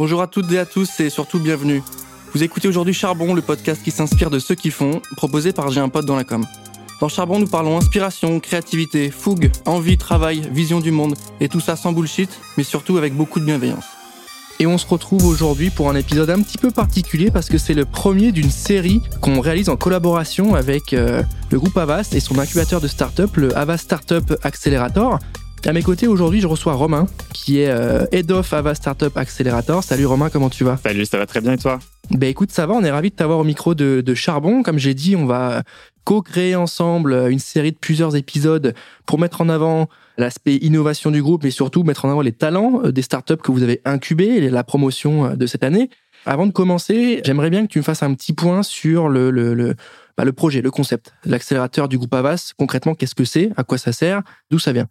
Bonjour à toutes et à tous et surtout bienvenue. Vous écoutez aujourd'hui Charbon, le podcast qui s'inspire de ceux qui font, proposé par J'ai un pote dans la com. Dans Charbon, nous parlons inspiration, créativité, fougue, envie, travail, vision du monde, et tout ça sans bullshit, mais surtout avec beaucoup de bienveillance. Et on se retrouve aujourd'hui pour un épisode un petit peu particulier parce que c'est le premier d'une série qu'on réalise en collaboration avec euh, le groupe Avast et son incubateur de start-up, le Avast Startup Accelerator. À mes côtés aujourd'hui, je reçois Romain, qui est euh, Head of Avast Startup Accelerator. Salut Romain, comment tu vas? Salut, ça va très bien et toi? Ben écoute, ça va, on est ravis de t'avoir au micro de, de Charbon. Comme j'ai dit, on va co-créer ensemble une série de plusieurs épisodes pour mettre en avant l'aspect innovation du groupe, mais surtout mettre en avant les talents euh, des startups que vous avez incubés et la promotion euh, de cette année. Avant de commencer, j'aimerais bien que tu me fasses un petit point sur le, le, le, bah, le projet, le concept, l'accélérateur du groupe Avast. Concrètement, qu'est-ce que c'est? À quoi ça sert? D'où ça vient?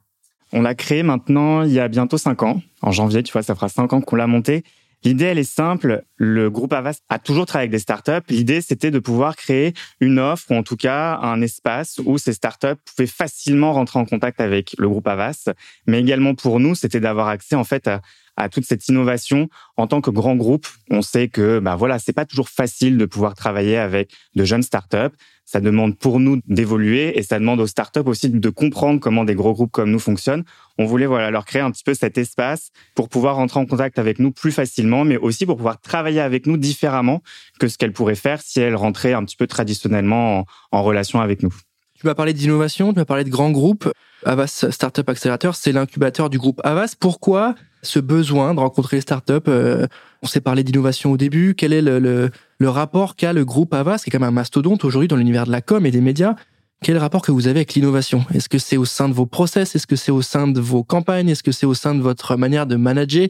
On l'a créé maintenant il y a bientôt cinq ans. En janvier, tu vois, ça fera cinq ans qu'on l'a monté. L'idée, elle est simple. Le groupe Avast a toujours travaillé avec des startups. L'idée, c'était de pouvoir créer une offre ou en tout cas un espace où ces startups pouvaient facilement rentrer en contact avec le groupe Avast. Mais également pour nous, c'était d'avoir accès en fait à, à toute cette innovation en tant que grand groupe. On sait que bah voilà, c'est pas toujours facile de pouvoir travailler avec de jeunes startups. Ça demande pour nous d'évoluer et ça demande aux startups aussi de comprendre comment des gros groupes comme nous fonctionnent. On voulait voilà leur créer un petit peu cet espace pour pouvoir rentrer en contact avec nous plus facilement, mais aussi pour pouvoir travailler avec nous différemment que ce qu'elles pourraient faire si elles rentraient un petit peu traditionnellement en, en relation avec nous. Tu m'as parlé d'innovation, tu m'as parlé de grands groupes. Avas Startup Accelerator, c'est l'incubateur du groupe Avas. Pourquoi ce besoin de rencontrer les startups euh, On s'est parlé d'innovation au début. Quel est le, rapport qu'a le groupe Avas, qui est quand même un mastodonte aujourd'hui dans l'univers de la com et des médias? Quel rapport que vous avez avec l'innovation? Est-ce que c'est au sein de vos process? Est-ce que c'est au sein de vos campagnes? Est-ce que c'est au sein de votre manière de manager?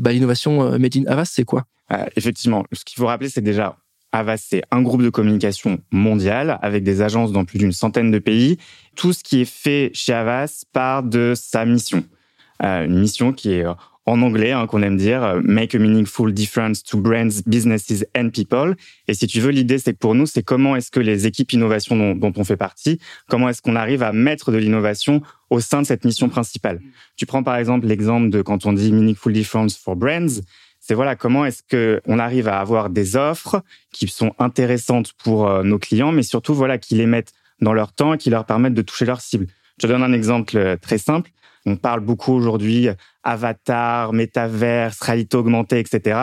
Bah, L'innovation euh, Made in Avas, c'est quoi? Euh, Effectivement, ce qu'il faut rappeler, c'est déjà Avast, c'est un groupe de communication mondial avec des agences dans plus d'une centaine de pays. Tout ce qui est fait chez Avast part de sa mission. Euh, une mission qui est en anglais, hein, qu'on aime dire, euh, Make a meaningful difference to brands, businesses and people. Et si tu veux, l'idée, c'est que pour nous, c'est comment est-ce que les équipes innovation dont, dont on fait partie, comment est-ce qu'on arrive à mettre de l'innovation au sein de cette mission principale. Tu prends par exemple l'exemple de quand on dit meaningful difference for brands, c'est voilà comment est-ce que on arrive à avoir des offres qui sont intéressantes pour euh, nos clients, mais surtout voilà qui les mettent dans leur temps et qui leur permettent de toucher leur cible. Je donne un exemple euh, très simple. On parle beaucoup aujourd'hui avatar, métaverse, réalité augmentée, etc.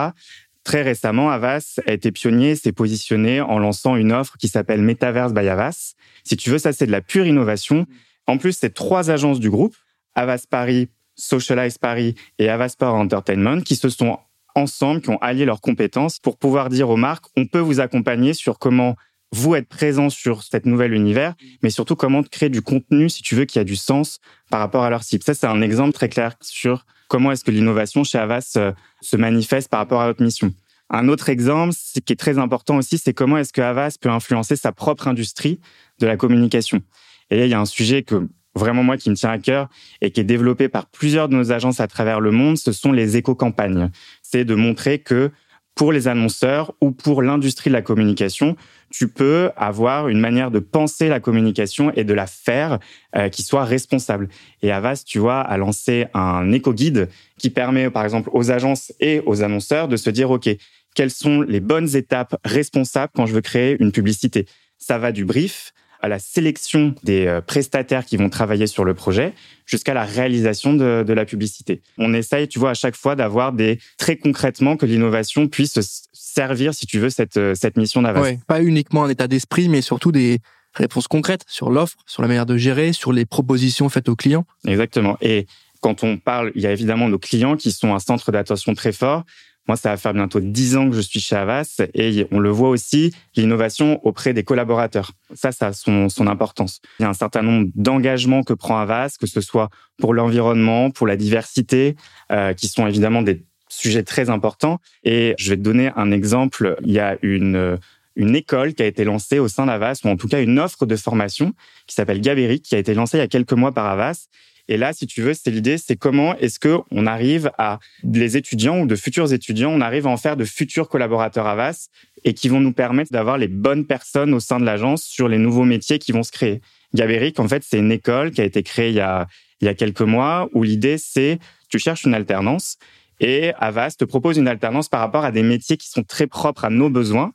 Très récemment, Avas a été pionnier, s'est positionné en lançant une offre qui s'appelle Metaverse by Avas. Si tu veux, ça c'est de la pure innovation. En plus, c'est trois agences du groupe, Avas Paris, Socialize Paris et Avas Power Entertainment, qui se sont ensemble, qui ont allié leurs compétences pour pouvoir dire aux marques, on peut vous accompagner sur comment vous être présent sur cet nouvel univers, mais surtout comment créer du contenu, si tu veux, qui a du sens par rapport à leur cible. Ça, c'est un exemple très clair sur comment est-ce que l'innovation chez Avas euh, se manifeste par rapport à notre mission. Un autre exemple, qui est très important aussi, c'est comment est-ce que Avas peut influencer sa propre industrie de la communication. Et là, il y a un sujet que vraiment moi qui me tient à cœur et qui est développé par plusieurs de nos agences à travers le monde, ce sont les éco-campagnes. C'est de montrer que pour les annonceurs ou pour l'industrie de la communication, tu peux avoir une manière de penser la communication et de la faire euh, qui soit responsable. Et Avast, tu vois, a lancé un éco-guide qui permet, par exemple, aux agences et aux annonceurs de se dire, OK, quelles sont les bonnes étapes responsables quand je veux créer une publicité? Ça va du brief à la sélection des euh, prestataires qui vont travailler sur le projet jusqu'à la réalisation de, de, la publicité. On essaye, tu vois, à chaque fois d'avoir des très concrètement que l'innovation puisse servir, si tu veux, cette, euh, cette mission d'Avast. Ouais, pas uniquement un état d'esprit, mais surtout des réponses concrètes sur l'offre, sur la manière de gérer, sur les propositions faites aux clients. Exactement. Et quand on parle, il y a évidemment nos clients qui sont un centre d'attention très fort. Moi, ça va faire bientôt dix ans que je suis chez Avas et on le voit aussi, l'innovation auprès des collaborateurs. Ça, ça a son, son importance. Il y a un certain nombre d'engagements que prend Avas, que ce soit pour l'environnement, pour la diversité, euh, qui sont évidemment des sujets très importants. Et je vais te donner un exemple. Il y a une une école qui a été lancée au sein d'Avas, ou en tout cas une offre de formation qui s'appelle Gaberic, qui a été lancée il y a quelques mois par Avas et là, si tu veux, c'est l'idée, c'est comment est-ce que on arrive à les étudiants ou de futurs étudiants, on arrive à en faire de futurs collaborateurs Avas et qui vont nous permettre d'avoir les bonnes personnes au sein de l'agence sur les nouveaux métiers qui vont se créer. Gaberic, en fait, c'est une école qui a été créée il y a, il y a quelques mois où l'idée, c'est tu cherches une alternance Et Avas te propose une alternance par rapport à des métiers qui sont très propres à nos besoins.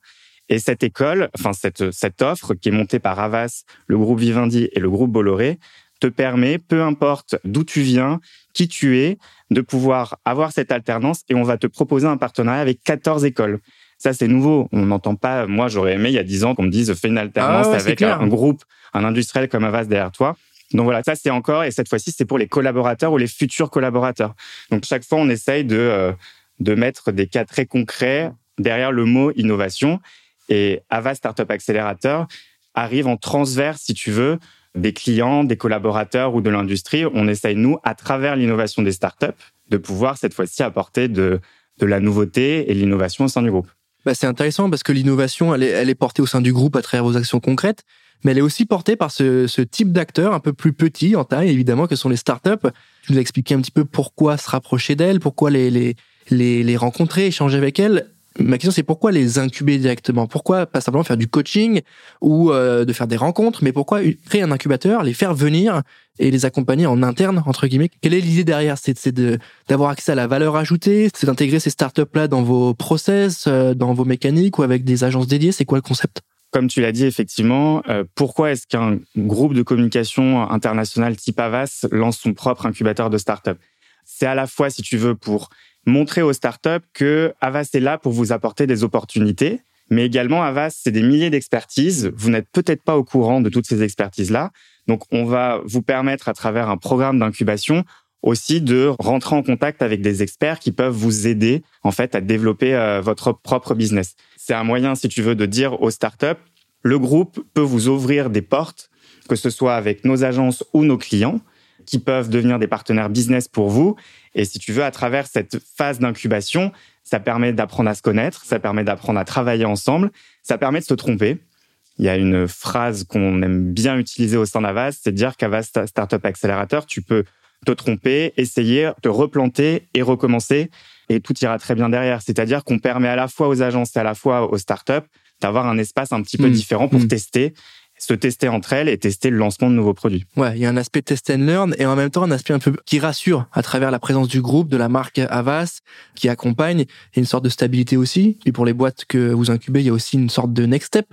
Et cette école, enfin cette, cette offre qui est montée par Avas, le groupe Vivendi et le groupe Bolloré, te permet, peu importe d'où tu viens, qui tu es, de pouvoir avoir cette alternance et on va te proposer un partenariat avec 14 écoles. Ça, c'est nouveau. On n'entend pas, moi, j'aurais aimé il y a 10 ans qu'on me dise, fais une alternance Ah ouais, avec un, groupe, un industriel comme Avas derrière toi. Donc voilà, ça c'est encore, et cette fois-ci, c'est pour les collaborateurs ou les futurs collaborateurs. Donc chaque fois, on essaye de, euh, de mettre des cas très concrets derrière le mot innovation. Et Avas Startup Accelerator arrive en transverse, si tu veux, des clients, des collaborateurs ou de l'industrie. On essaye, nous, à travers l'innovation des startups, de pouvoir cette fois-ci apporter de, de la nouveauté et l'innovation au sein du groupe. Bah, c'est intéressant parce que l'innovation, elle est, elle est portée au sein du groupe à travers vos actions concrètes, mais elle est aussi portée par ce, ce type d'acteurs un peu plus petits en taille, évidemment, que sont les startups. Tu nous as expliqué un petit peu pourquoi se rapprocher d'elles, pourquoi les, les, les, les rencontrer, échanger avec elles. Ma question, c'est pourquoi les incuber directement? Pourquoi pas simplement faire du coaching ou euh, de faire des rencontres, mais pourquoi créer un incubateur, les faire venir et les accompagner en interne, entre guillemets? Quelle est l'idée derrière? C'est d'avoir accès à la valeur ajoutée, c'est d'intégrer ces startups-là dans vos process, euh, dans vos mécaniques ou avec des agences dédiées? C'est quoi le concept? Comme tu l'as dit, effectivement, euh, pourquoi est-ce qu'un groupe de communication international type Avas lance son propre incubateur de start-up C'est à la fois, si tu veux, pour montrer aux startups que Avas est là pour vous apporter des opportunités, mais également Avas, c'est des milliers d'expertises. Vous n'êtes peut-être pas au courant de toutes ces expertises-là. Donc, on va vous permettre, à travers un programme d'incubation, aussi de rentrer en contact avec des experts qui peuvent vous aider, en fait, à développer euh, votre propre business. C'est un moyen, si tu veux, de dire aux startups, le groupe peut vous ouvrir des portes, que ce soit avec nos agences ou nos clients, qui peuvent devenir des partenaires business pour vous. Et si tu veux, à travers cette phase d'incubation, ça permet d'apprendre à se connaître, ça permet d'apprendre à travailler ensemble, ça permet de se tromper. Il y a une phrase qu'on aime bien utiliser au sein d'Avas, c'est de dire qu'Avas Startup Accelerator, tu peux te tromper, essayer, te replanter et recommencer, et tout ira très bien derrière. C'est-à-dire qu'on permet à la fois aux agences et à la fois aux startups d'avoir un espace un petit peu Mm. différent pour Mm. tester, se tester entre elles et tester le lancement de nouveaux produits. Ouais, il y a un aspect test and learn et en même temps un aspect un peu qui rassure à travers la présence du groupe, de la marque Avas qui accompagne et une sorte de stabilité aussi. Et pour les boîtes que vous incubez, il y a aussi une sorte de next step.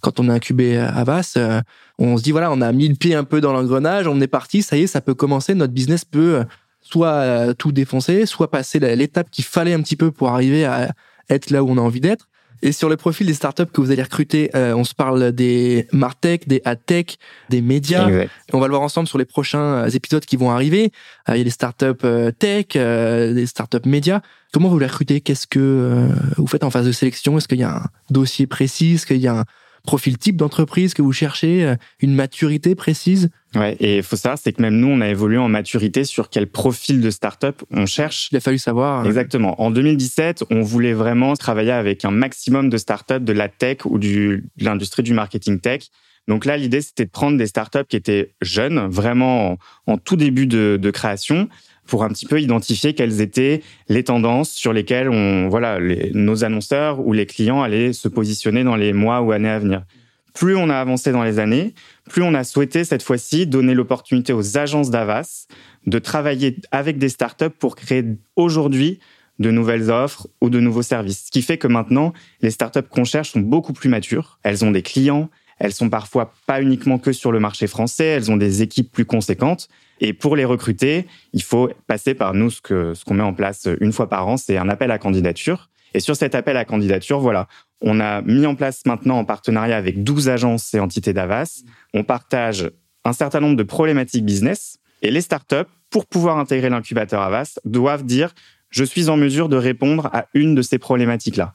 Quand on a incubé Avas, euh, on se dit voilà, on a mis le pied un peu dans l'engrenage, on est parti, ça y est, ça peut commencer, notre business peut euh, soit euh, tout défoncer, soit passer l'étape qu'il fallait un petit peu pour arriver à être là où on a envie d'être. Et sur le profil des startups que vous allez recruter, euh, on se parle des Martech, des Adtech, des médias. Exact. On va le voir ensemble sur les prochains euh, épisodes qui vont arriver. Euh, Il y a des startups euh, tech, euh, des startups médias. Comment vous les recrutez? Qu'est-ce que euh, vous faites en phase de sélection? Est-ce qu'il y a un dossier précis? Est-ce qu'il y a un profil type d'entreprise que vous cherchez euh, Une maturité précise Ouais, et il faut savoir, c'est que même nous, on a évolué en maturité sur quel profil de startup on cherche. Il a fallu savoir. euh, Exactement. En 2017, on voulait vraiment travailler avec un maximum de startups de la tech ou du, de l'industrie du marketing tech. Donc là, l'idée, c'était de prendre des startups qui étaient jeunes, vraiment en, en tout début de, de création, pour un petit peu identifier quelles étaient les tendances sur lesquelles on, voilà, nos annonceurs ou les clients allaient se positionner dans les mois ou années à venir. Plus on a avancé dans les années, plus on a souhaité cette fois-ci donner l'opportunité aux agences d'Avas de travailler avec des startups pour créer aujourd'hui de nouvelles offres ou de nouveaux services. Ce qui fait que maintenant, les startups qu'on cherche sont beaucoup plus matures. Elles ont des clients, elles sont parfois pas uniquement que sur le marché français, elles ont des équipes plus conséquentes. Et pour les recruter, il faut passer par nous ce que ce qu'on met en place une fois par an, c'est un appel à candidature. Et sur cet appel à candidature, voilà, on a mis en place maintenant en partenariat avec 12 agences et entités d'Avas. On partage un certain nombre de problématiques business et les startups, pour pouvoir intégrer l'incubateur Avas, doivent dire je suis en mesure de répondre à une de ces problématiques-là.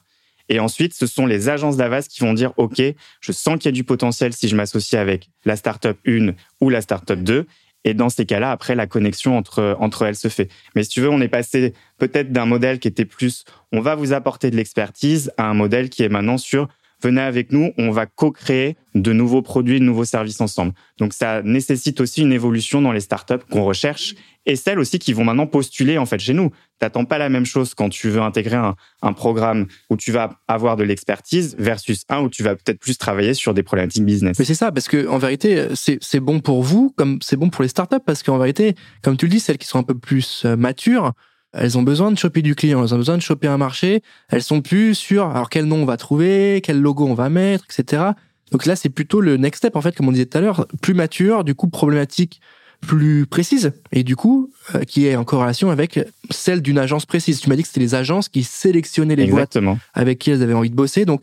Et ensuite, ce sont les agences d'Avas qui vont dire OK, je sens qu'il y a du potentiel si je m'associe avec la startup 1 ou la startup 2. Et dans ces cas-là, après, la connexion entre, entre elles se fait. Mais si tu veux, on est passé peut-être d'un modèle qui était plus on va vous apporter de l'expertise à un modèle qui est maintenant sur venez avec nous, on va co-créer de nouveaux produits, de nouveaux services ensemble. Donc ça nécessite aussi une évolution dans les startups qu'on recherche et celles aussi qui vont maintenant postuler en fait chez nous. T'attends pas la même chose quand tu veux intégrer un, un programme où tu vas avoir de l'expertise versus un où tu vas peut-être plus travailler sur des problématiques business. Mais c'est ça, parce que en vérité, c'est bon pour vous, comme c'est bon pour les startups, parce qu'en vérité, comme tu le dis, celles qui sont un peu plus euh, matures elles ont besoin de choper du client, elles ont besoin de choper un marché. Elles sont plus sur alors quel nom on va trouver, quel logo on va mettre, etc. Donc là, c'est plutôt le next step en fait, comme on disait tout à l'heure, plus mature, du coup problématique plus précise et du coup euh, qui est en corrélation avec celle d'une agence précise. Tu m'as dit que c'était les agences qui sélectionnaient les Exactement. boîtes avec qui elles avaient envie de bosser. Donc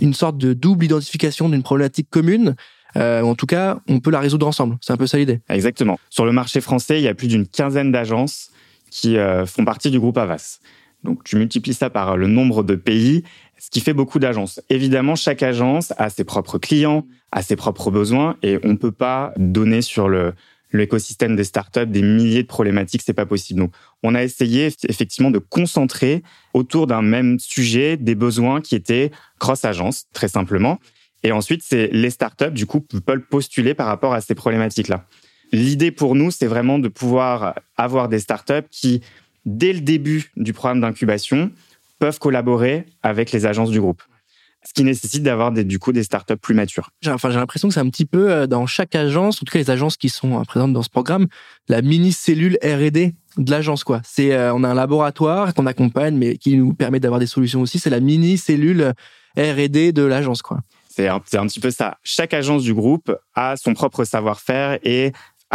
une sorte de double identification d'une problématique commune. Euh, en tout cas, on peut la résoudre ensemble. C'est un peu ça l'idée. Exactement. Sur le marché français, il y a plus d'une quinzaine d'agences qui euh, font partie du groupe Avas. Donc tu multiplies ça par le nombre de pays, ce qui fait beaucoup d'agences. Évidemment, chaque agence a ses propres clients, a ses propres besoins, et on ne peut pas donner sur le l'écosystème des startups des milliers de problématiques, c'est pas possible. Donc, on a essayé effectivement de concentrer autour d'un même sujet des besoins qui étaient cross-agence, très simplement. Et ensuite, c'est les startups, du coup, peuvent postuler par rapport à ces problématiques-là. L'idée pour nous, c'est vraiment de pouvoir avoir des startups qui, dès le début du programme d'incubation, peuvent collaborer avec les agences du groupe ce qui nécessite d'avoir des, du coup des startups plus matures. J'ai, enfin, j'ai l'impression que c'est un petit peu euh, dans chaque agence, en tout cas les agences qui sont euh, présentes dans ce programme, la mini cellule R&D de l'agence quoi. C'est euh, on a un laboratoire qu'on accompagne mais qui nous permet d'avoir des solutions aussi, c'est la mini cellule R&D de l'agence quoi. C'est un, c'est un petit peu ça. Chaque agence du groupe a son propre savoir-faire et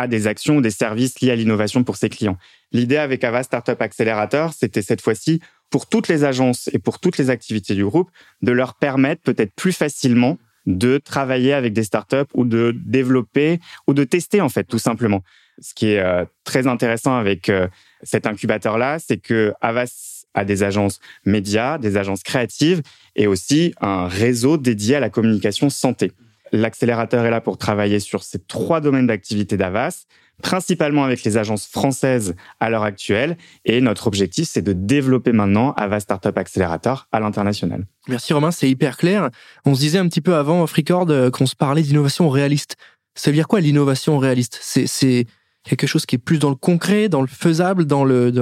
des actions ou des services liés à l'innovation pour ses clients. L'idée avec Ava Startup Accelerator, c'était cette fois-ci pour toutes les agences et pour toutes les activités du groupe, de leur permettre peut-être plus facilement de travailler avec des startups ou de développer ou de tester en fait tout simplement. Ce qui est euh, très intéressant avec euh, cet incubateur-là, c'est que Avas a des agences médias, des agences créatives et aussi un réseau dédié à la communication santé. L'accélérateur est là pour travailler sur ces trois domaines d'activité d'Avas, principalement avec les agences françaises à l'heure actuelle. Et notre objectif, c'est de développer maintenant Avas Startup Accelerator à l'international. Merci Romain, c'est hyper clair. On se disait un petit peu avant off record euh, qu'on se parlait d'innovation réaliste. Ça veut dire quoi l'innovation réaliste? C'est quelque chose qui est plus dans le concret, dans le faisable, dans le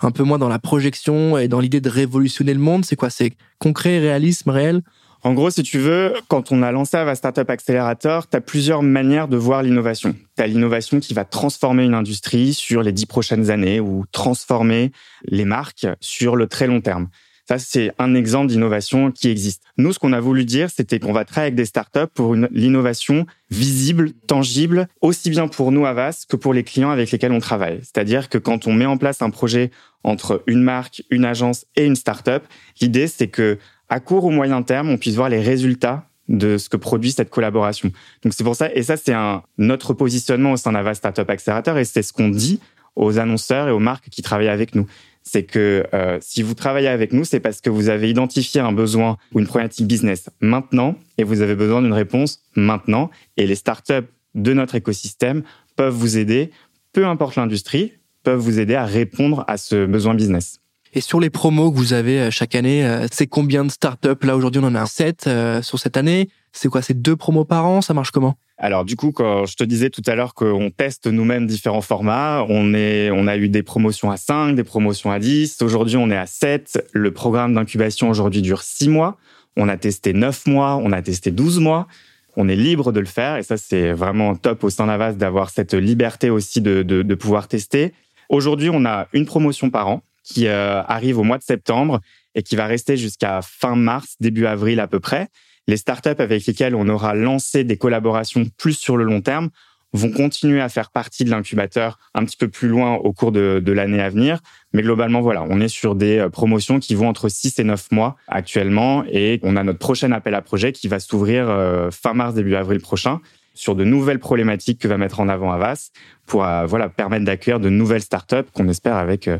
un peu moins dans la projection et dans l'idée de révolutionner le monde? C'est quoi? C'est concret, réalisme, réel? En gros, si tu veux, quand on a lancé Ava Startup Accelerator, tu as plusieurs manières de voir l'innovation. Tu as l'innovation qui va transformer une industrie sur les dix prochaines années ou transformer les marques sur le très long terme. Ça, c'est un exemple d'innovation qui existe. Nous, ce qu'on a voulu dire, c'était qu'on va travailler avec des startups pour une, l'innovation visible, tangible, aussi bien pour nous, Avas, que pour les clients avec lesquels on travaille. C'est-à-dire que quand on met en place un projet entre une marque, une agence et une startup, l'idée, c'est que à court ou moyen terme, on puisse voir les résultats de ce que produit cette collaboration. Donc c'est pour ça, et ça c'est un notre positionnement au sein d'Ava Startup Accelerator, et c'est ce qu'on dit aux annonceurs et aux marques qui travaillent avec nous. C'est que euh, si vous travaillez avec nous, c'est parce que vous avez identifié un besoin ou une problématique business maintenant, et vous avez besoin d'une réponse maintenant. Et les startups de notre écosystème peuvent vous aider, peu importe l'industrie, peuvent vous aider à répondre à ce besoin business. Et sur les promos que vous avez euh, chaque année, euh, c'est combien de startups Là, aujourd'hui, on en a 7 euh, sur cette année. C'est quoi? C'est deux promos par an? Ça marche comment? Alors du coup, quand je te disais tout à l'heure qu'on teste nous-mêmes différents formats, on est, on a eu des promotions à 5, des promotions à 10. Aujourd'hui, on est à 7. Le programme d'incubation aujourd'hui dure 6 mois. On a testé 9 mois, on a testé 12 mois. On est libre de le faire et ça, c'est vraiment top au sein d'Avas d'avoir cette liberté aussi de, de, de pouvoir tester. Aujourd'hui, on a une promotion par an qui euh, arrive au mois de septembre et qui va rester jusqu'à fin mars, début avril à peu près. Les startups avec lesquelles on aura lancé des collaborations plus sur le long terme vont continuer à faire partie de l'incubateur un petit peu plus loin au cours de, l'année à venir. Mais globalement, voilà, on est sur des euh, promotions qui vont entre 6 et 9 mois actuellement et on a notre prochain appel à projet qui va s'ouvrir euh, fin mars, début avril prochain sur de nouvelles problématiques que va mettre en avant Avas pour voilà permettre d'accueillir de nouvelles startups qu'on espère avec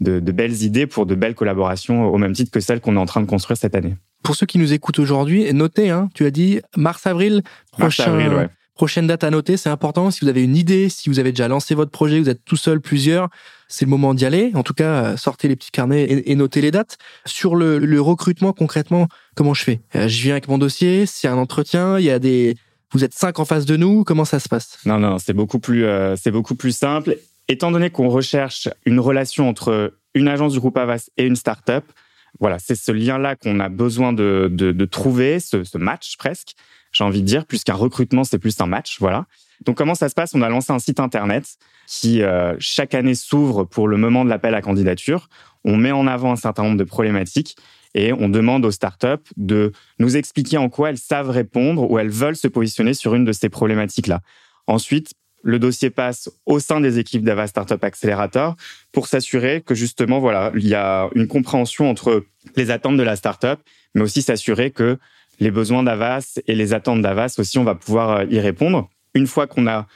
de, belles idées pour de belles collaborations au même titre que celles qu'on est en train de construire cette année. Pour ceux qui nous écoutent aujourd'hui, notez, hein, tu as dit mars-avril, prochain, prochaine date à noter, c'est important. Si vous avez une idée, si vous avez déjà lancé votre projet, vous êtes tout seul, plusieurs, c'est le moment d'y aller. En tout cas, sortez les petits carnets et, notez les dates. Sur le, recrutement, concrètement, comment je fais? Euh, Je viens avec mon dossier, c'est un entretien, il y a des... Vous êtes cinq en face de nous, comment ça se passe? Non, non, c'est beaucoup plus, euh, c'est beaucoup plus simple étant donné qu'on recherche une relation entre une agence du groupe Avas et une startup, voilà, c'est ce lien-là qu'on a besoin de, trouver, ce, match presque, j'ai envie de dire, plus qu'un recrutement, c'est plus un match, voilà. Donc comment ça se passe? On a lancé un site internet qui euh, chaque année s'ouvre pour le moment de l'appel à candidature. On met en avant un certain nombre de problématiques et on demande aux startups de nous expliquer en quoi elles savent répondre ou elles veulent se positionner sur une de ces problématiques-là. Ensuite, le dossier passe au sein des équipes d'Ava Startup Accelerator pour s'assurer que justement, voilà, il y a une compréhension entre les attentes de la startup, mais aussi s'assurer que les besoins d'Avas et les attentes d'Avas aussi, on va pouvoir euh, y répondre. Une fois qu'on a,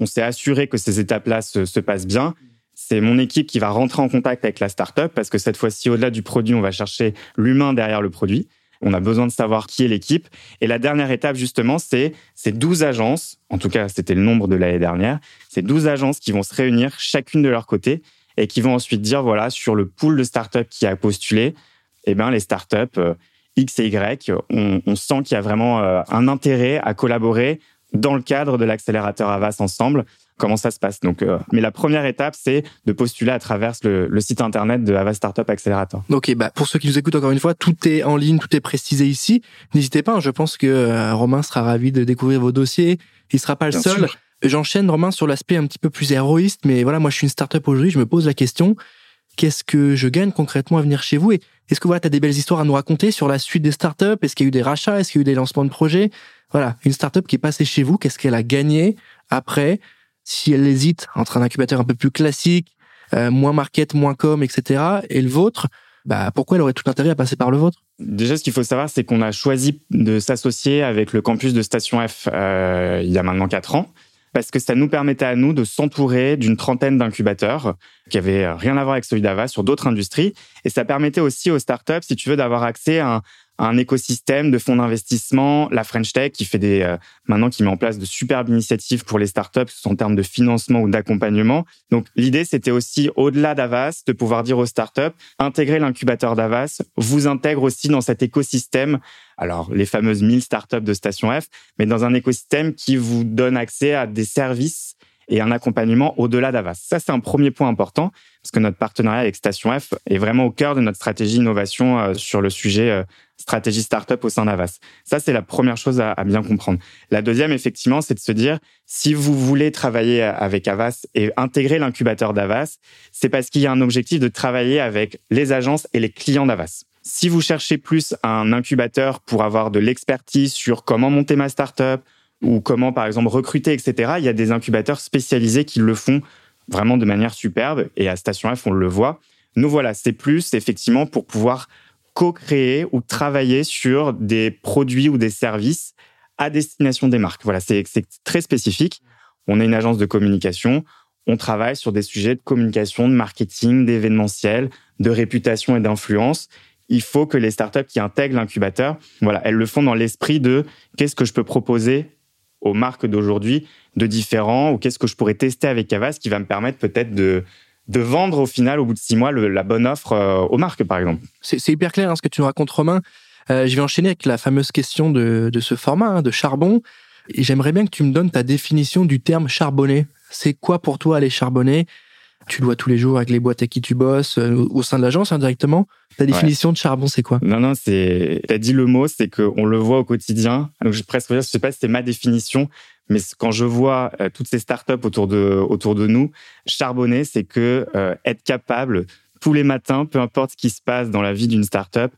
on s'est assuré que ces étapes-là se, se passent bien, c'est mon équipe qui va rentrer en contact avec la startup parce que cette fois-ci, au-delà du produit, on va chercher l'humain derrière le produit. On a besoin de savoir qui est l'équipe. Et la dernière étape, justement, c'est ces 12 agences, en tout cas, c'était le nombre de l'année dernière, ces 12 agences qui vont se réunir chacune de leur côté et qui vont ensuite dire, voilà, sur le pool de startups qui a postulé, eh ben, les startups euh, X et Y, on, sent qu'il y a vraiment euh, un intérêt à collaborer dans le cadre de l'accélérateur Avas ensemble comment ça se passe. Donc, euh, mais la première étape, c'est de postuler à travers le, site internet de Ava Startup Accelerator. Ok, bah pour ceux qui nous écoutent encore une fois, tout est en ligne, tout est précisé ici. N'hésitez pas, hein, je pense que euh, Romain sera ravi de découvrir vos dossiers. Il sera pas le seul. J'enchaîne Romain sur l'aspect un petit peu plus héroïste, mais voilà, moi je suis une startup aujourd'hui, je me pose la question qu'est-ce que je gagne concrètement à venir chez vous? Et est-ce que voilà, tu as des belles histoires à nous raconter sur la suite des startups? Est-ce qu'il y a eu des rachats? Est-ce qu'il y a eu des lancements de projets? Voilà, une startup qui est passée chez vous, qu'est-ce qu'elle a gagné après? Si elle hésite entre un incubateur un peu plus classique, euh, moins market, moins com, etc., et le vôtre, bah, pourquoi elle aurait tout intérêt à passer par le vôtre? Déjà, ce qu'il faut savoir, c'est qu'on a choisi de s'associer avec le campus de Station F euh, il y a maintenant quatre ans, parce que ça nous permettait à nous de s'entourer d'une trentaine d'incubateurs qui avaient rien à voir avec celui sur d'autres industries, et ça permettait aussi aux startups, si tu veux, d'avoir accès à un, un écosystème de fonds d'investissement, la French Tech qui fait des euh, maintenant qui met en place de superbes initiatives pour les startups en termes de financement ou d'accompagnement. Donc l'idée c'était aussi au-delà d'Avas de pouvoir dire aux startups intégrer l'incubateur d'Avas vous intègre aussi dans cet écosystème. Alors les fameuses 1000 startups de Station F, mais dans un écosystème qui vous donne accès à des services et un accompagnement au-delà d'Avas. Ça, c'est un premier point important, parce que notre partenariat avec Station F est vraiment au cœur de notre stratégie innovation euh, sur le sujet euh, stratégie startup au sein d'Avas. Ça, c'est la première chose à, bien comprendre. La deuxième, effectivement, c'est de se dire, si vous voulez travailler avec Avas et intégrer l'incubateur d'Avas, c'est parce qu'il y a un objectif de travailler avec les agences et les clients d'Avas. Si vous cherchez plus un incubateur pour avoir de l'expertise sur comment monter ma startup, ou comment, par exemple, recruter, etc. Il y a des incubateurs spécialisés qui le font vraiment de manière superbe. Et à Station F, on le voit. Nous, voilà, c'est plus effectivement pour pouvoir co-créer ou travailler sur des produits ou des services à destination des marques. Voilà, c'est très spécifique. On est une agence de communication. On travaille sur des sujets de communication, de marketing, d'événementiel, de réputation et d'influence. Il faut que les startups qui intègrent l'incubateur, voilà, elles le font dans l'esprit de qu'est-ce que je peux proposer aux marques d'aujourd'hui de différents ou qu'est-ce que je pourrais tester avec Avas qui va me permettre peut-être de de vendre au final au bout de six mois la bonne offre euh, aux marques par exemple. C'est hyper clair hein, ce que tu nous racontes Romain. Euh, je vais enchaîner avec la fameuse question de, de ce format hein, de charbon. Et j'aimerais bien que tu me donnes ta définition du terme charbonner. C'est quoi pour toi aller charbonner? Tu le vois tous les jours avec les boîtes à qui tu bosses, euh, au sein de l'agence indirectement. Hein, ta définition de charbon, c'est quoi? Non, non, c'est. T'as dit le mot, c'est qu'on le voit au quotidien. Donc, je presque dire, je sais pas si c'est ma définition, mais quand je vois euh, toutes ces startups autour de autour de nous, charbonner, c'est que euh, être capable tous les matins, peu importe ce qui se passe dans la vie d'une startup,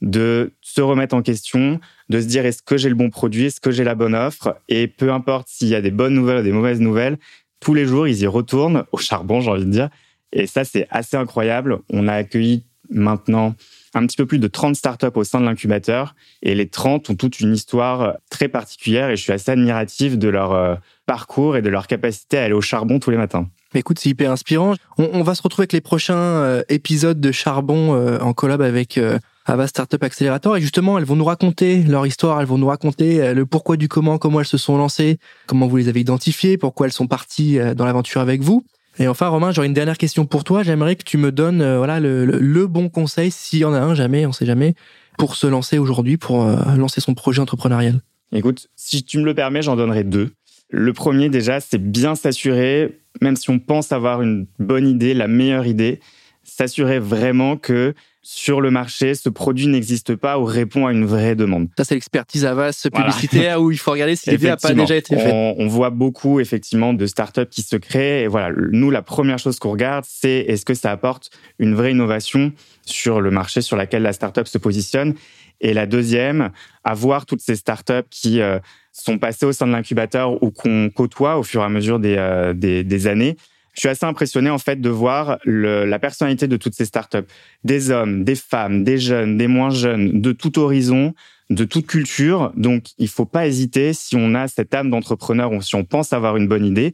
de se remettre en question, de se dire est-ce que j'ai le bon produit, est-ce que j'ai la bonne offre, et peu importe s'il y a des bonnes nouvelles ou des mauvaises nouvelles, tous les jours ils y retournent au charbon, j'ai envie de dire. Et ça c'est assez incroyable. On a accueilli maintenant un petit peu plus de 30 startups au sein de l'incubateur et les 30 ont toute une histoire très particulière et je suis assez admiratif de leur euh, parcours et de leur capacité à aller au charbon tous les matins. Écoute, c'est hyper inspirant. On, va se retrouver avec les prochains euh, épisodes de Charbon euh, en collab avec Ava Startup Accelerator. Et justement, elles vont nous raconter leur histoire, elles vont nous raconter le pourquoi du comment, comment elles se sont lancées, comment vous les avez identifiées, pourquoi elles sont parties dans l'aventure avec vous. Et enfin, Romain, j'aurais une dernière question pour toi. J'aimerais que tu me donnes euh, le, bon conseil, s'il y en a un, jamais, on sait jamais, pour se lancer aujourd'hui, pour euh, lancer son projet entrepreneurial. Écoute, si tu me le permets, j'en donnerai deux. Le premier, déjà, c'est bien s'assurer, même si on pense avoir une bonne idée, la meilleure idée, s'assurer vraiment que sur le marché, ce produit n'existe pas ou répond à une vraie demande. Ça, c'est l'expertise Avas publicitaire où il faut regarder si l'idée n'a pas déjà été faite. On, voit beaucoup, effectivement, de startups qui se créent. Et voilà, nous, la première chose qu'on regarde, c'est est-ce que ça apporte une vraie innovation sur le marché sur laquelle la startup se positionne? Et la deuxième, avoir toutes ces startups qui euh, sont passées au sein de l'incubateur ou qu'on côtoie au fur et à mesure des, euh, des, des années je suis assez impressionné en fait de voir la personnalité de toutes ces startups. Des hommes, des femmes, des jeunes, des moins jeunes, de tout horizon, de toute culture. Donc, il faut pas hésiter si on a cette âme d'entrepreneur ou si on pense avoir une bonne idée,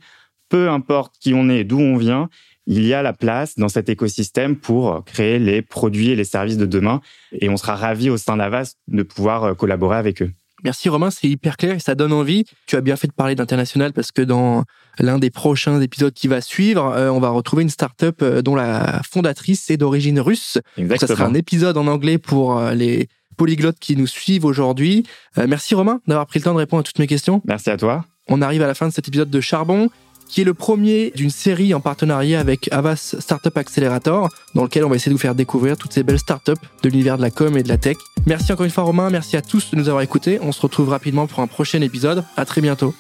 peu importe qui on est, d'où on vient, il y a la place dans cet écosystème pour créer les produits et les services de demain. Et on sera ravis au sein d'Avas de pouvoir collaborer avec eux. Merci Romain, c'est hyper clair et ça donne envie. Tu as bien fait de parler d'international parce que dans l'un des prochains épisodes qui va suivre, euh, on va retrouver une startup euh, dont la fondatrice est d'origine russe. Exactement. Ça sera un épisode en anglais pour euh, les polyglottes qui nous suivent aujourd'hui. merci Romain d'avoir pris le temps de répondre à toutes mes questions. Merci à toi. On arrive à la fin de cet épisode de Charbon qui est le premier d'une série en partenariat avec Avas Startup Accelerator, dans lequel on va essayer de vous faire découvrir toutes ces belles startups de l'univers de la com et de la tech. Merci encore une fois Romain, merci à tous de nous avoir écoutés. On se retrouve rapidement pour un prochain épisode. À très bientôt.